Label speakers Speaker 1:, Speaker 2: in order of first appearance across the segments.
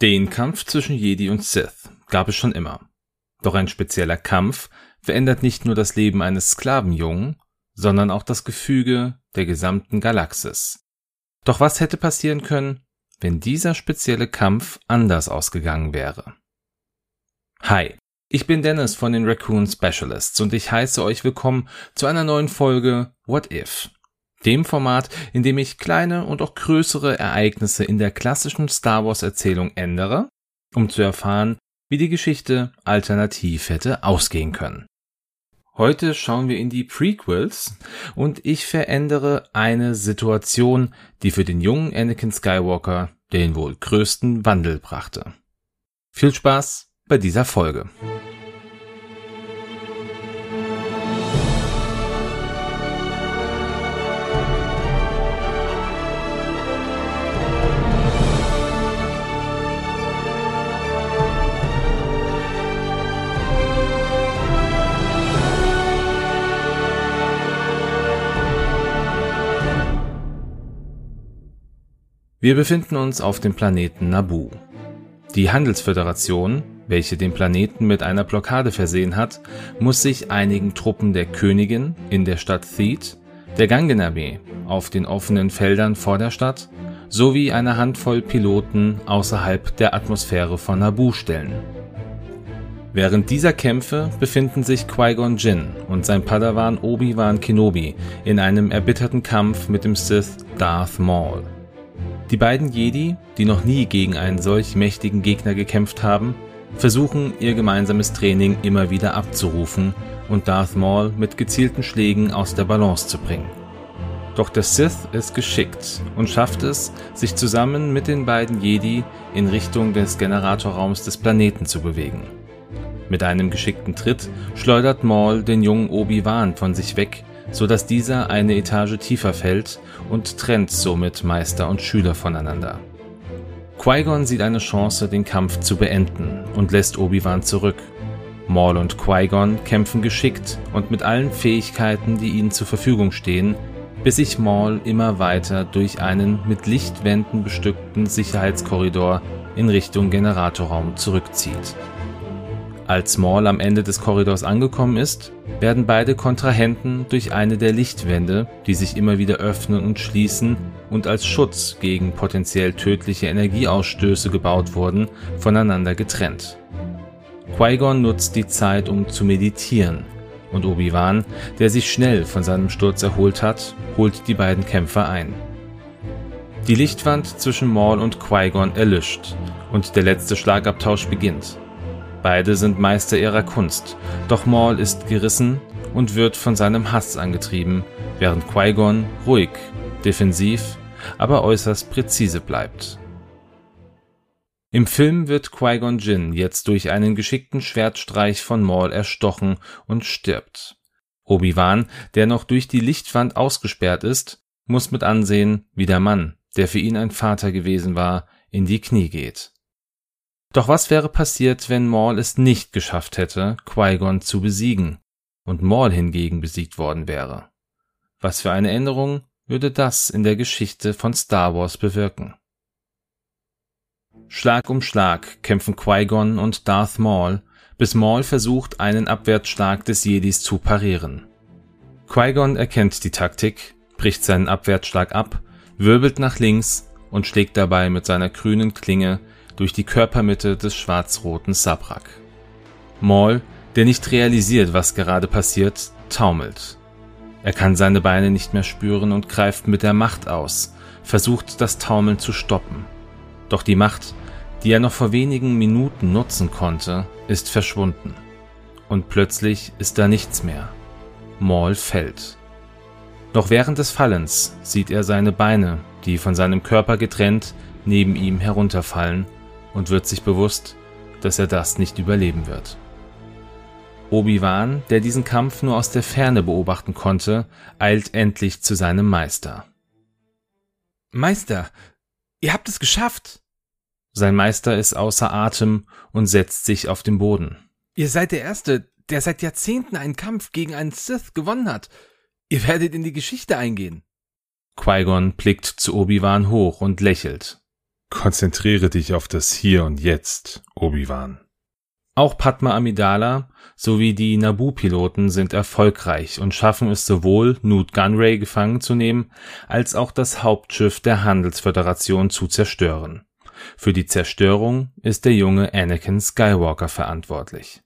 Speaker 1: Den Kampf zwischen Jedi und Sith gab es schon immer. Doch ein spezieller Kampf verändert nicht nur das Leben eines Sklavenjungen, sondern auch das Gefüge der gesamten Galaxis. Doch was hätte passieren können, wenn dieser spezielle Kampf anders ausgegangen wäre? Hi, ich bin Dennis von den Raccoon Specialists und ich heiße euch willkommen zu einer neuen Folge What If? Dem Format, in dem ich kleine und auch größere Ereignisse in der klassischen Star Wars Erzählung ändere, um zu erfahren, wie die Geschichte alternativ hätte ausgehen können. Heute schauen wir in die Prequels und ich verändere eine Situation, die für den jungen Anakin Skywalker den wohl größten Wandel brachte. Viel Spaß bei dieser Folge. Wir befinden uns auf dem Planeten Naboo. Die Handelsföderation, welche den Planeten mit einer Blockade versehen hat, muss sich einigen Truppen der Königin in der Stadt Theed, der Gangenarmee auf den offenen Feldern vor der Stadt sowie einer Handvoll Piloten außerhalb der Atmosphäre von Naboo stellen. Während dieser Kämpfe befinden sich Qui-Gon Jinn und sein Padawan Obi-Wan Kenobi in einem erbitterten Kampf mit dem Sith Darth Maul. Die beiden Jedi, die noch nie gegen einen solch mächtigen Gegner gekämpft haben, versuchen ihr gemeinsames Training immer wieder abzurufen und Darth Maul mit gezielten Schlägen aus der Balance zu bringen. Doch der Sith ist geschickt und schafft es, sich zusammen mit den beiden Jedi in Richtung des Generatorraums des Planeten zu bewegen. Mit einem geschickten Tritt schleudert Maul den jungen Obi-Wan von sich weg so dass dieser eine Etage tiefer fällt und trennt somit Meister und Schüler voneinander. Qui-Gon sieht eine Chance, den Kampf zu beenden und lässt Obi-Wan zurück. Maul und Qui-Gon kämpfen geschickt und mit allen Fähigkeiten, die ihnen zur Verfügung stehen, bis sich Maul immer weiter durch einen mit Lichtwänden bestückten Sicherheitskorridor in Richtung Generatorraum zurückzieht. Als Maul am Ende des Korridors angekommen ist, werden beide Kontrahenten durch eine der Lichtwände, die sich immer wieder öffnen und schließen und als Schutz gegen potenziell tödliche Energieausstöße gebaut wurden, voneinander getrennt. Qui-Gon nutzt die Zeit, um zu meditieren, und Obi-Wan, der sich schnell von seinem Sturz erholt hat, holt die beiden Kämpfer ein. Die Lichtwand zwischen Maul und Qui-Gon erlischt und der letzte Schlagabtausch beginnt. Beide sind Meister ihrer Kunst, doch Maul ist gerissen und wird von seinem Hass angetrieben, während Qui-Gon ruhig, defensiv, aber äußerst präzise bleibt. Im Film wird Qui-Gon Jinn jetzt durch einen geschickten Schwertstreich von Maul erstochen und stirbt. Obi-Wan, der noch durch die Lichtwand ausgesperrt ist, muss mit ansehen, wie der Mann, der für ihn ein Vater gewesen war, in die Knie geht. Doch was wäre passiert, wenn Maul es nicht geschafft hätte, Qui-Gon zu besiegen und Maul hingegen besiegt worden wäre? Was für eine Änderung würde das in der Geschichte von Star Wars bewirken? Schlag um Schlag kämpfen Qui-Gon und Darth Maul, bis Maul versucht, einen Abwärtsschlag des Jedis zu parieren. Qui-Gon erkennt die Taktik, bricht seinen Abwärtsschlag ab, wirbelt nach links und schlägt dabei mit seiner grünen Klinge durch die Körpermitte des schwarz-roten Sabrak. Maul, der nicht realisiert, was gerade passiert, taumelt. Er kann seine Beine nicht mehr spüren und greift mit der Macht aus, versucht das Taumeln zu stoppen. Doch die Macht, die er noch vor wenigen Minuten nutzen konnte, ist verschwunden. Und plötzlich ist da nichts mehr. Maul fällt. Doch während des Fallens sieht er seine Beine, die von seinem Körper getrennt neben ihm herunterfallen und wird sich bewusst, dass er das nicht überleben wird. Obi-Wan, der diesen Kampf nur aus der Ferne beobachten konnte, eilt endlich zu seinem Meister.
Speaker 2: Meister, ihr habt es geschafft!
Speaker 1: Sein Meister ist außer Atem und setzt sich auf den Boden.
Speaker 2: Ihr seid der Erste, der seit Jahrzehnten einen Kampf gegen einen Sith gewonnen hat. Ihr werdet in die Geschichte eingehen.
Speaker 1: Qui-Gon blickt zu Obi-Wan hoch und lächelt. Konzentriere dich auf das Hier und Jetzt, Obi-Wan.
Speaker 2: Auch Padma Amidala sowie die Naboo-Piloten sind erfolgreich und schaffen es sowohl, Newt Gunray gefangen zu nehmen, als auch das Hauptschiff der Handelsföderation zu zerstören. Für die Zerstörung ist der junge Anakin Skywalker verantwortlich.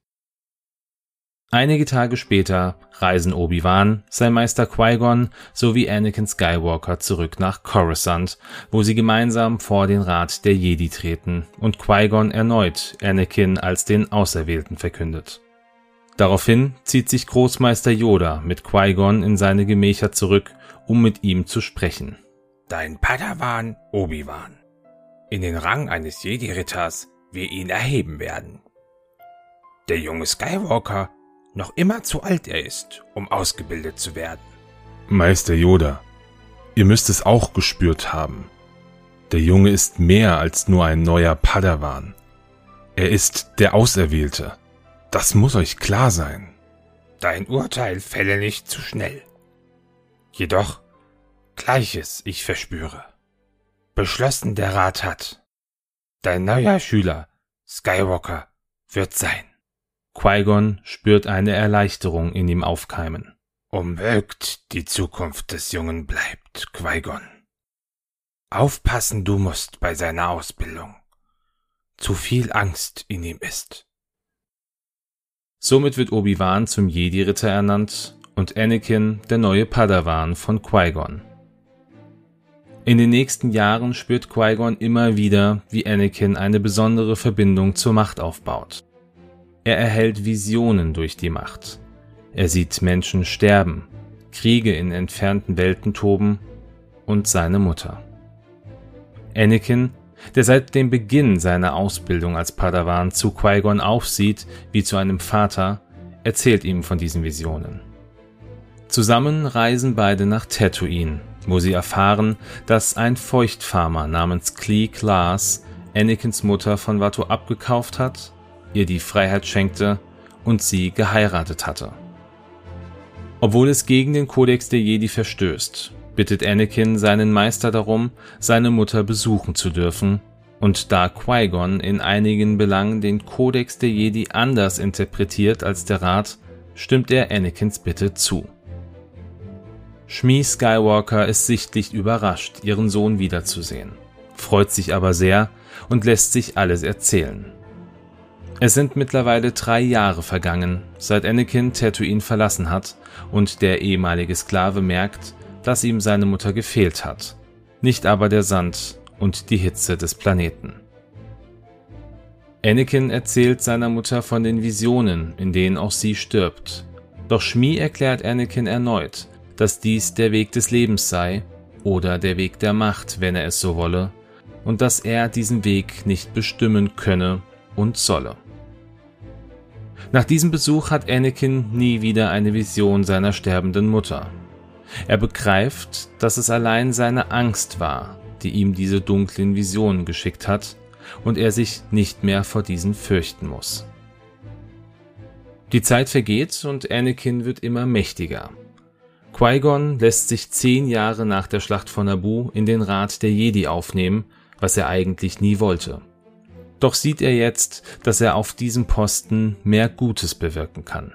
Speaker 2: Einige Tage später reisen Obi-Wan, sein Meister Qui-Gon sowie Anakin Skywalker zurück nach Coruscant, wo sie gemeinsam vor den Rat der Jedi treten und Qui-Gon erneut Anakin als den Auserwählten verkündet. Daraufhin zieht sich Großmeister Yoda mit Qui-Gon in seine Gemächer zurück, um mit ihm zu sprechen.
Speaker 3: Dein Padawan Obi-Wan. In den Rang eines Jedi-Ritters wir ihn erheben werden. Der junge Skywalker noch immer zu alt er ist, um ausgebildet zu werden.
Speaker 1: Meister Yoda, ihr müsst es auch gespürt haben. Der Junge ist mehr als nur ein neuer Padawan. Er ist der Auserwählte. Das muss euch klar sein.
Speaker 3: Dein Urteil fälle nicht zu schnell. Jedoch Gleiches ich verspüre. Beschlossen der Rat hat. Dein neuer Schüler, Skywalker, wird sein.
Speaker 2: Qui-Gon spürt eine Erleichterung in ihm aufkeimen.
Speaker 3: Umwölkt die Zukunft des Jungen bleibt, Qui-Gon. Aufpassen du musst bei seiner Ausbildung. Zu viel Angst in ihm ist.
Speaker 2: Somit wird Obi-Wan zum Jedi-Ritter ernannt und Anakin der neue Padawan von Qui-Gon. In den nächsten Jahren spürt Qui-Gon immer wieder, wie Anakin eine besondere Verbindung zur Macht aufbaut. Er erhält Visionen durch die Macht. Er sieht Menschen sterben, Kriege in entfernten Welten toben und seine Mutter. Anakin, der seit dem Beginn seiner Ausbildung als Padawan zu Qui-Gon aufsieht wie zu einem Vater, erzählt ihm von diesen Visionen. Zusammen reisen beide nach Tatooine, wo sie erfahren, dass ein Feuchtfarmer namens Clee Class Anakins Mutter von Watto abgekauft hat ihr die Freiheit schenkte und sie geheiratet hatte. Obwohl es gegen den Kodex der Jedi verstößt, bittet Anakin seinen Meister darum, seine Mutter besuchen zu dürfen, und da Qui-Gon in einigen Belangen den Kodex der Jedi anders interpretiert als der Rat, stimmt er Anakins Bitte zu. Shmi Skywalker ist sichtlich überrascht, ihren Sohn wiederzusehen, freut sich aber sehr und lässt sich alles erzählen. Es sind mittlerweile drei Jahre vergangen, seit Anakin Tatooine verlassen hat und der ehemalige Sklave merkt, dass ihm seine Mutter gefehlt hat, nicht aber der Sand und die Hitze des Planeten. Anakin erzählt seiner Mutter von den Visionen, in denen auch sie stirbt. Doch Shmi erklärt Anakin erneut, dass dies der Weg des Lebens sei oder der Weg der Macht, wenn er es so wolle, und dass er diesen Weg nicht bestimmen könne und solle. Nach diesem Besuch hat Anakin nie wieder eine Vision seiner sterbenden Mutter. Er begreift, dass es allein seine Angst war, die ihm diese dunklen Visionen geschickt hat, und er sich nicht mehr vor diesen fürchten muss. Die Zeit vergeht und Anakin wird immer mächtiger. Qui-Gon lässt sich zehn Jahre nach der Schlacht von Naboo in den Rat der Jedi aufnehmen, was er eigentlich nie wollte. Doch sieht er jetzt, dass er auf diesem Posten mehr Gutes bewirken kann.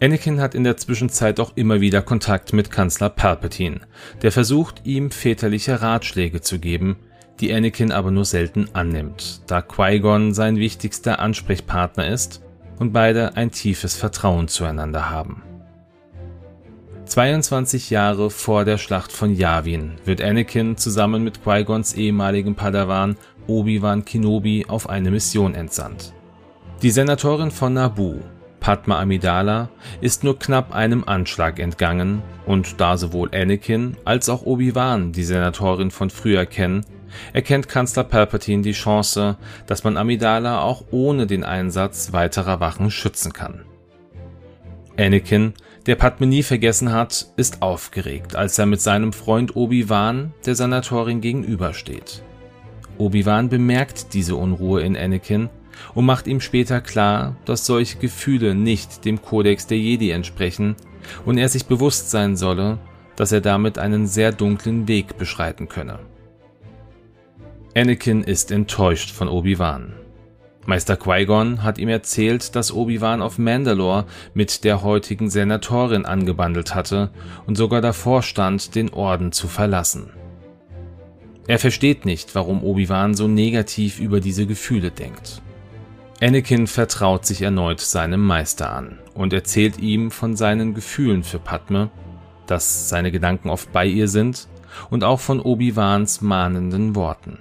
Speaker 2: Anakin hat in der Zwischenzeit auch immer wieder Kontakt mit Kanzler Palpatine, der versucht, ihm väterliche Ratschläge zu geben, die Anakin aber nur selten annimmt, da Qui-Gon sein wichtigster Ansprechpartner ist und beide ein tiefes Vertrauen zueinander haben. 22 Jahre vor der Schlacht von Yavin wird Anakin zusammen mit Qui-Gons ehemaligen Padawan Obi-Wan Kenobi auf eine Mission entsandt. Die Senatorin von Naboo, Padma Amidala, ist nur knapp einem Anschlag entgangen und da sowohl Anakin als auch Obi-Wan die Senatorin von früher kennen, erkennt Kanzler Palpatine die Chance, dass man Amidala auch ohne den Einsatz weiterer Wachen schützen kann. Anakin, der Padme nie vergessen hat, ist aufgeregt, als er mit seinem Freund Obi-Wan der Senatorin gegenübersteht. Obi-Wan bemerkt diese Unruhe in Anakin und macht ihm später klar, dass solche Gefühle nicht dem Kodex der Jedi entsprechen und er sich bewusst sein solle, dass er damit einen sehr dunklen Weg beschreiten könne.
Speaker 1: Anakin ist enttäuscht von Obi-Wan. Meister Qui-Gon hat ihm erzählt, dass Obi-Wan auf Mandalore mit der heutigen Senatorin angebandelt hatte und sogar davor stand, den Orden zu verlassen. Er versteht nicht, warum Obi-Wan so negativ über diese Gefühle denkt. Anakin vertraut sich erneut seinem Meister an und erzählt ihm von seinen Gefühlen für Padme, dass seine Gedanken oft bei ihr sind und auch von Obi-Wans mahnenden Worten.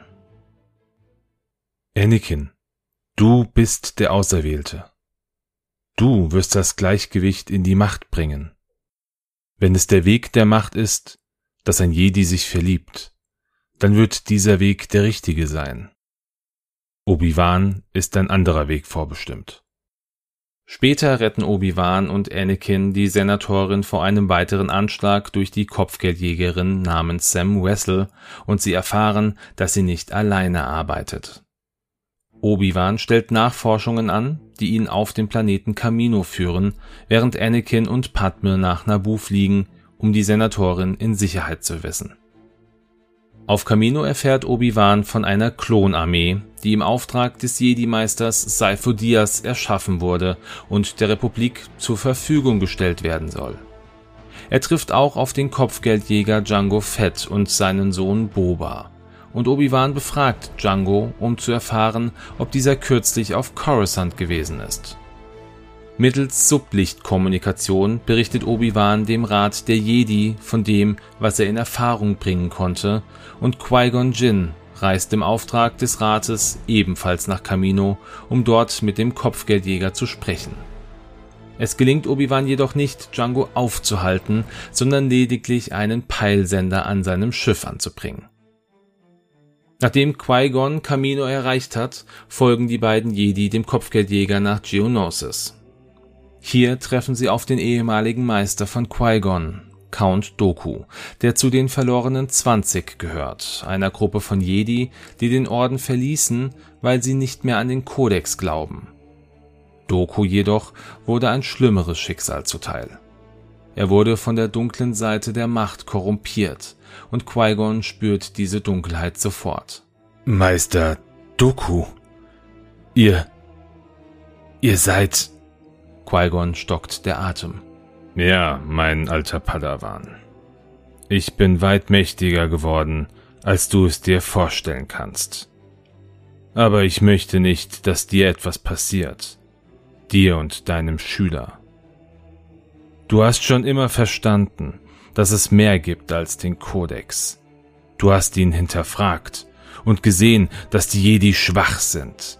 Speaker 2: Anakin, Du bist der Auserwählte. Du wirst das Gleichgewicht in die Macht bringen. Wenn es der Weg der Macht ist, dass ein Jedi sich verliebt, dann wird dieser Weg der richtige sein. Obi-Wan ist ein anderer Weg vorbestimmt.
Speaker 1: Später retten Obi-Wan und Anakin die Senatorin vor einem weiteren Anschlag durch die Kopfgeldjägerin namens Sam Wessel und sie erfahren, dass sie nicht alleine arbeitet. Obi-Wan stellt Nachforschungen an, die ihn auf den Planeten Kamino führen, während Anakin und Padme nach Naboo fliegen, um die Senatorin in Sicherheit zu wissen. Auf Kamino erfährt Obi-Wan von einer Klonarmee, die im Auftrag des Jedi-Meisters Sifo Dyas erschaffen wurde und der Republik zur Verfügung gestellt werden soll. Er trifft auch auf den Kopfgeldjäger Django Fett und seinen Sohn Boba und Obi-Wan befragt Django, um zu erfahren, ob dieser kürzlich auf Coruscant gewesen ist. Mittels Sublichtkommunikation berichtet Obi-Wan dem Rat der Jedi von dem, was er in Erfahrung bringen konnte, und Qui-Gon Jinn reist im Auftrag des Rates ebenfalls nach Kamino, um dort mit dem Kopfgeldjäger zu sprechen. Es gelingt Obi-Wan jedoch nicht, Django aufzuhalten, sondern lediglich einen Peilsender an seinem Schiff anzubringen. Nachdem Qui-Gon Kamino erreicht hat, folgen die beiden Jedi dem Kopfgeldjäger nach Geonosis. Hier treffen sie auf den ehemaligen Meister von Qui-Gon, Count Doku, der zu den verlorenen 20 gehört, einer Gruppe von Jedi, die den Orden verließen, weil sie nicht mehr an den Kodex glauben. Doku jedoch wurde ein schlimmeres Schicksal zuteil. Er wurde von der dunklen Seite der Macht korrumpiert, und Qui-Gon spürt diese Dunkelheit sofort.
Speaker 2: Meister Doku, ihr, ihr seid...
Speaker 1: Qui-Gon stockt der Atem.
Speaker 2: Ja, mein alter Padawan. Ich bin weit mächtiger geworden, als du es dir vorstellen kannst. Aber ich möchte nicht, dass dir etwas passiert. Dir und deinem Schüler. Du hast schon immer verstanden, dass es mehr gibt als den Kodex. Du hast ihn hinterfragt und gesehen, dass die Jedi schwach sind,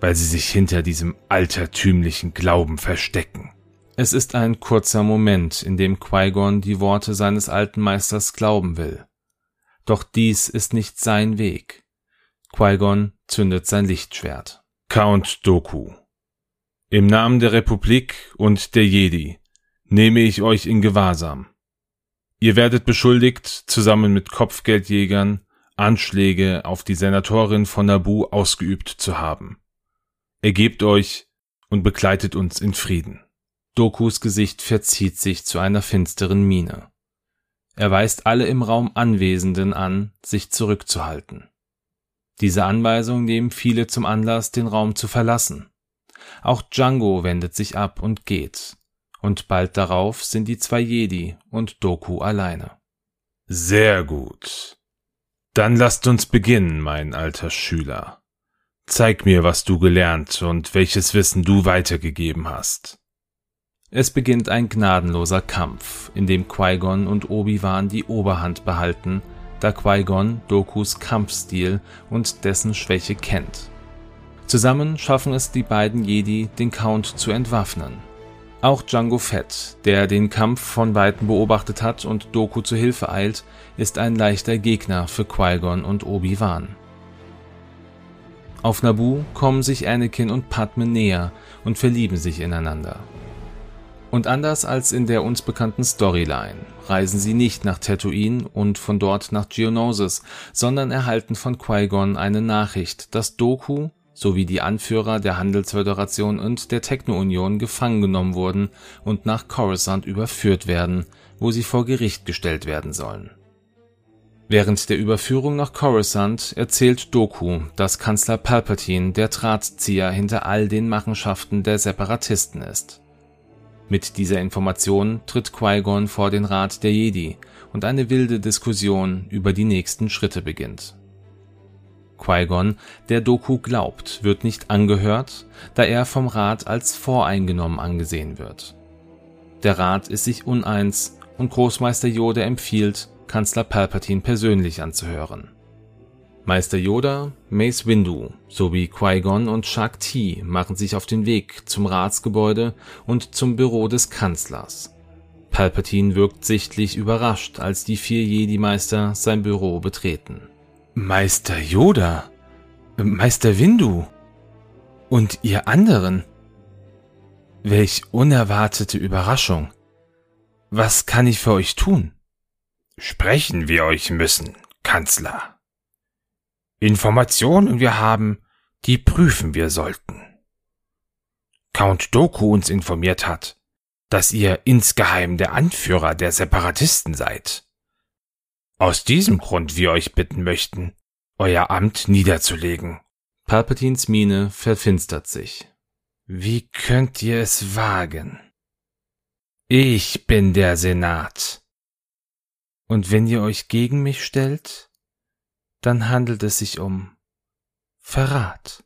Speaker 2: weil sie sich hinter diesem altertümlichen Glauben verstecken.
Speaker 1: Es ist ein kurzer Moment, in dem Qui-Gon die Worte seines alten Meisters glauben will. Doch dies ist nicht sein Weg. Qui-Gon zündet sein Lichtschwert.
Speaker 2: Count Doku. Im Namen der Republik und der Jedi nehme ich euch in Gewahrsam. Ihr werdet beschuldigt, zusammen mit Kopfgeldjägern Anschläge auf die Senatorin von Nabu ausgeübt zu haben. Ergebt euch und begleitet uns in Frieden.
Speaker 1: Dokus Gesicht verzieht sich zu einer finsteren Miene. Er weist alle im Raum Anwesenden an, sich zurückzuhalten. Diese Anweisung nehmen viele zum Anlass, den Raum zu verlassen. Auch Django wendet sich ab und geht, und bald darauf sind die zwei Jedi und Doku alleine.
Speaker 2: Sehr gut. Dann lasst uns beginnen, mein alter Schüler. Zeig mir, was du gelernt und welches Wissen du weitergegeben hast.
Speaker 1: Es beginnt ein gnadenloser Kampf, in dem Qui-Gon und Obi-Wan die Oberhand behalten, da Qui-Gon Dokus Kampfstil und dessen Schwäche kennt. Zusammen schaffen es die beiden Jedi, den Count zu entwaffnen auch Django Fett, der den Kampf von weitem beobachtet hat und Doku zu Hilfe eilt, ist ein leichter Gegner für Qui-Gon und Obi-Wan. Auf Naboo kommen sich Anakin und Padme näher und verlieben sich ineinander. Und anders als in der uns bekannten Storyline reisen sie nicht nach Tatooine und von dort nach Geonosis, sondern erhalten von Qui-Gon eine Nachricht, dass Doku sowie die Anführer der Handelsföderation und der Techno-Union gefangen genommen wurden und nach Coruscant überführt werden, wo sie vor Gericht gestellt werden sollen.
Speaker 2: Während der Überführung nach Coruscant erzählt Doku, dass Kanzler Palpatine der Drahtzieher hinter all den Machenschaften der Separatisten ist. Mit dieser Information tritt Qui-Gon vor den Rat der Jedi und eine wilde Diskussion über die nächsten Schritte beginnt. Qui-Gon, der Doku glaubt, wird nicht angehört, da er vom Rat als voreingenommen angesehen wird. Der Rat ist sich uneins und Großmeister Yoda empfiehlt, Kanzler Palpatine persönlich anzuhören. Meister Yoda, Mace Windu sowie Qui-Gon und Shak Ti machen sich auf den Weg zum Ratsgebäude und zum Büro des Kanzlers. Palpatine wirkt sichtlich überrascht, als die vier Jedi-Meister sein Büro betreten.
Speaker 3: Meister Yoda, Meister Windu und ihr anderen. Welch unerwartete Überraschung. Was kann ich für euch tun?
Speaker 4: Sprechen wir euch müssen, Kanzler. Informationen wir haben, die prüfen wir sollten. Count Doku uns informiert hat, dass ihr insgeheim der Anführer der Separatisten seid. Aus diesem Grund wir euch bitten möchten, euer Amt niederzulegen.
Speaker 2: Palpatines Miene verfinstert sich.
Speaker 3: Wie könnt ihr es wagen? Ich bin der Senat. Und wenn ihr euch gegen mich stellt, dann handelt es sich um Verrat.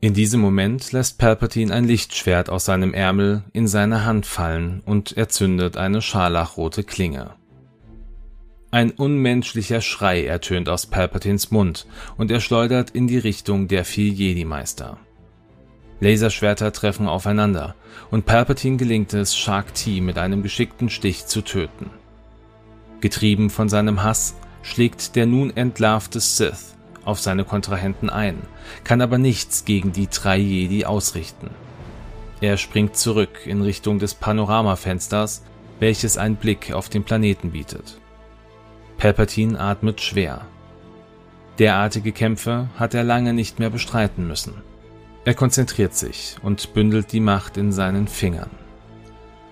Speaker 2: In diesem Moment lässt Palpatine ein Lichtschwert aus seinem Ärmel in seine Hand fallen und erzündet eine scharlachrote Klinge. Ein unmenschlicher Schrei ertönt aus Palpatines Mund und er schleudert in die Richtung der vier Jedi-Meister. Laserschwerter treffen aufeinander und Palpatine gelingt es, Shark T mit einem geschickten Stich zu töten. Getrieben von seinem Hass schlägt der nun entlarvte Sith auf seine Kontrahenten ein, kann aber nichts gegen die drei Jedi ausrichten. Er springt zurück in Richtung des Panoramafensters, welches einen Blick auf den Planeten bietet. Palpatine atmet schwer. Derartige Kämpfe hat er lange nicht mehr bestreiten müssen. Er konzentriert sich und bündelt die Macht in seinen Fingern.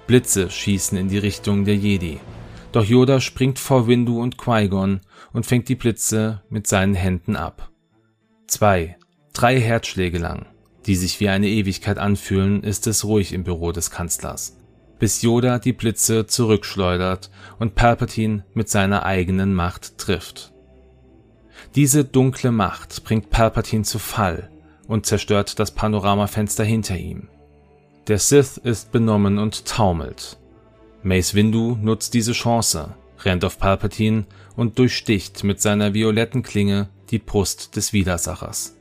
Speaker 2: Blitze schießen in die Richtung der Jedi, doch Yoda springt vor Windu und Qui-Gon und fängt die Blitze mit seinen Händen ab. Zwei, drei Herzschläge lang, die sich wie eine Ewigkeit anfühlen, ist es ruhig im Büro des Kanzlers, bis Yoda die Blitze zurückschleudert und Palpatine mit seiner eigenen Macht trifft. Diese dunkle Macht bringt Palpatine zu Fall und zerstört das Panoramafenster hinter ihm. Der Sith ist benommen und taumelt, Mace Windu nutzt diese Chance, rennt auf Palpatine und durchsticht mit seiner violetten Klinge die Brust des Widersachers.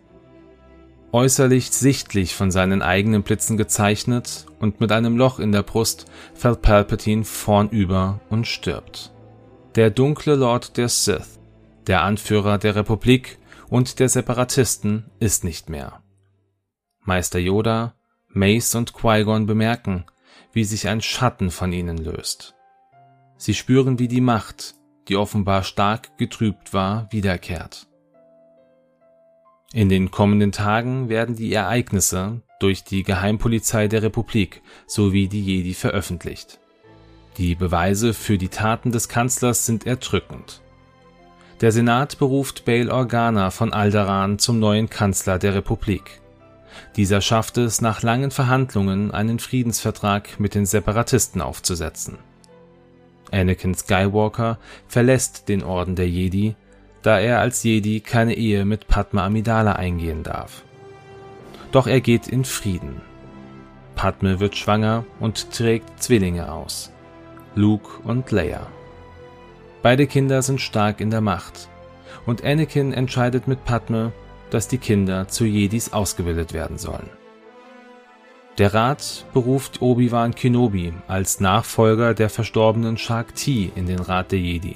Speaker 2: Äußerlich sichtlich von seinen eigenen Blitzen gezeichnet und mit einem Loch in der Brust fällt Palpatine vornüber und stirbt. Der dunkle Lord der Sith, der Anführer der Republik und der Separatisten ist nicht mehr. Meister Yoda, Mace und Qui-Gon bemerken, wie sich ein Schatten von ihnen löst. Sie spüren, wie die Macht, die offenbar stark getrübt war, wiederkehrt. In den kommenden Tagen werden die Ereignisse durch die Geheimpolizei der Republik sowie die Jedi veröffentlicht. Die Beweise für die Taten des Kanzlers sind erdrückend. Der Senat beruft Bail Organa von Alderaan zum neuen Kanzler der Republik. Dieser schaffte es nach langen Verhandlungen, einen Friedensvertrag mit den Separatisten aufzusetzen. Anakin Skywalker verlässt den Orden der Jedi, da er als Jedi keine Ehe mit Padma Amidala eingehen darf. Doch er geht in Frieden. Padme wird schwanger und trägt Zwillinge aus. Luke und Leia. Beide Kinder sind stark in der Macht und Anakin entscheidet mit Padme, dass die Kinder zu Jedis ausgebildet werden sollen. Der Rat beruft Obi-Wan Kenobi als Nachfolger der verstorbenen Shak Ti in den Rat der Jedi.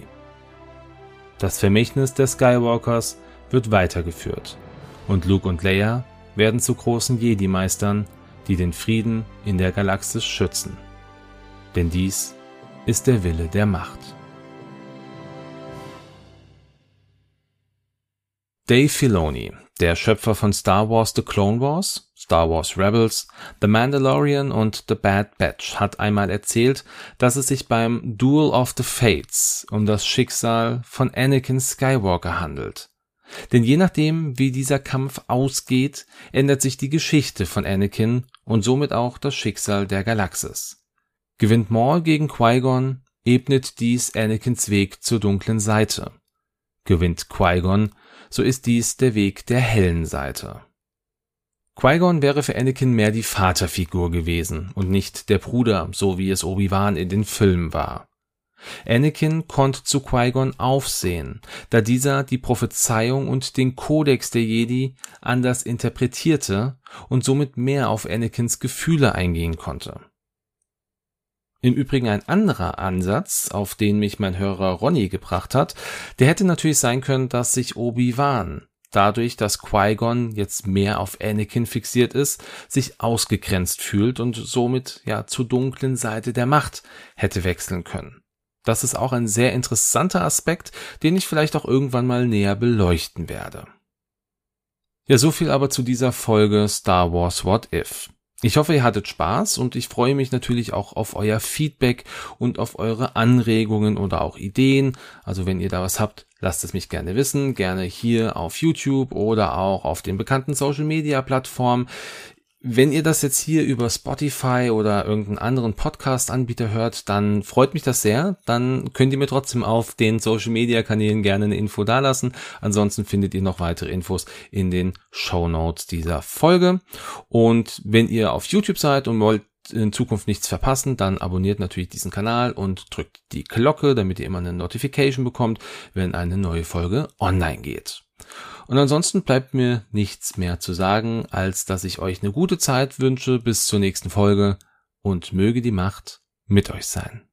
Speaker 2: Das Vermächtnis der Skywalkers wird weitergeführt und Luke und Leia werden zu großen Jedi-Meistern, die den Frieden in der Galaxis schützen. Denn dies ist der Wille der Macht. Dave Filoni, der Schöpfer von Star Wars The Clone Wars, Star Wars Rebels, The Mandalorian und The Bad Batch, hat einmal erzählt, dass es sich beim Duel of the Fates um das Schicksal von Anakin Skywalker handelt. Denn je nachdem, wie dieser Kampf ausgeht, ändert sich die Geschichte von Anakin und somit auch das Schicksal der Galaxis. Gewinnt Maul gegen Qui-Gon, ebnet dies Anakins Weg zur dunklen Seite. Gewinnt Qui-Gon, so ist dies der Weg der hellen Seite. Qui-Gon wäre für Anakin mehr die Vaterfigur gewesen und nicht der Bruder, so wie es Obi-Wan in den Filmen war. Anakin konnte zu Qui-Gon aufsehen, da dieser die Prophezeiung und den Kodex der Jedi anders interpretierte und somit mehr auf Anakins Gefühle eingehen konnte. Im Übrigen ein anderer Ansatz, auf den mich mein Hörer Ronny gebracht hat, der hätte natürlich sein können, dass sich Obi-Wan dadurch, dass Qui-Gon jetzt mehr auf Anakin fixiert ist, sich ausgegrenzt fühlt und somit ja zur dunklen Seite der Macht hätte wechseln können. Das ist auch ein sehr interessanter Aspekt, den ich vielleicht auch irgendwann mal näher beleuchten werde. Ja, so viel aber zu dieser Folge Star Wars What If. Ich hoffe, ihr hattet Spaß und ich freue mich natürlich auch auf euer Feedback und auf eure Anregungen oder auch Ideen. Also wenn ihr da was habt, lasst es mich gerne wissen. Gerne hier auf YouTube oder auch auf den bekannten Social Media Plattformen. Wenn ihr das jetzt hier über Spotify oder irgendeinen anderen Podcast-Anbieter hört, dann freut mich das sehr. Dann könnt ihr mir trotzdem auf den Social-Media-Kanälen gerne eine Info dalassen. Ansonsten findet ihr noch weitere Infos in den Show Notes dieser Folge. Und wenn ihr auf YouTube seid und wollt in Zukunft nichts verpassen, dann abonniert natürlich diesen Kanal und drückt die Glocke, damit ihr immer eine Notification bekommt, wenn eine neue Folge online geht. Und ansonsten bleibt mir nichts mehr zu sagen, als dass ich euch eine gute Zeit wünsche bis zur nächsten Folge und möge die Macht mit euch sein.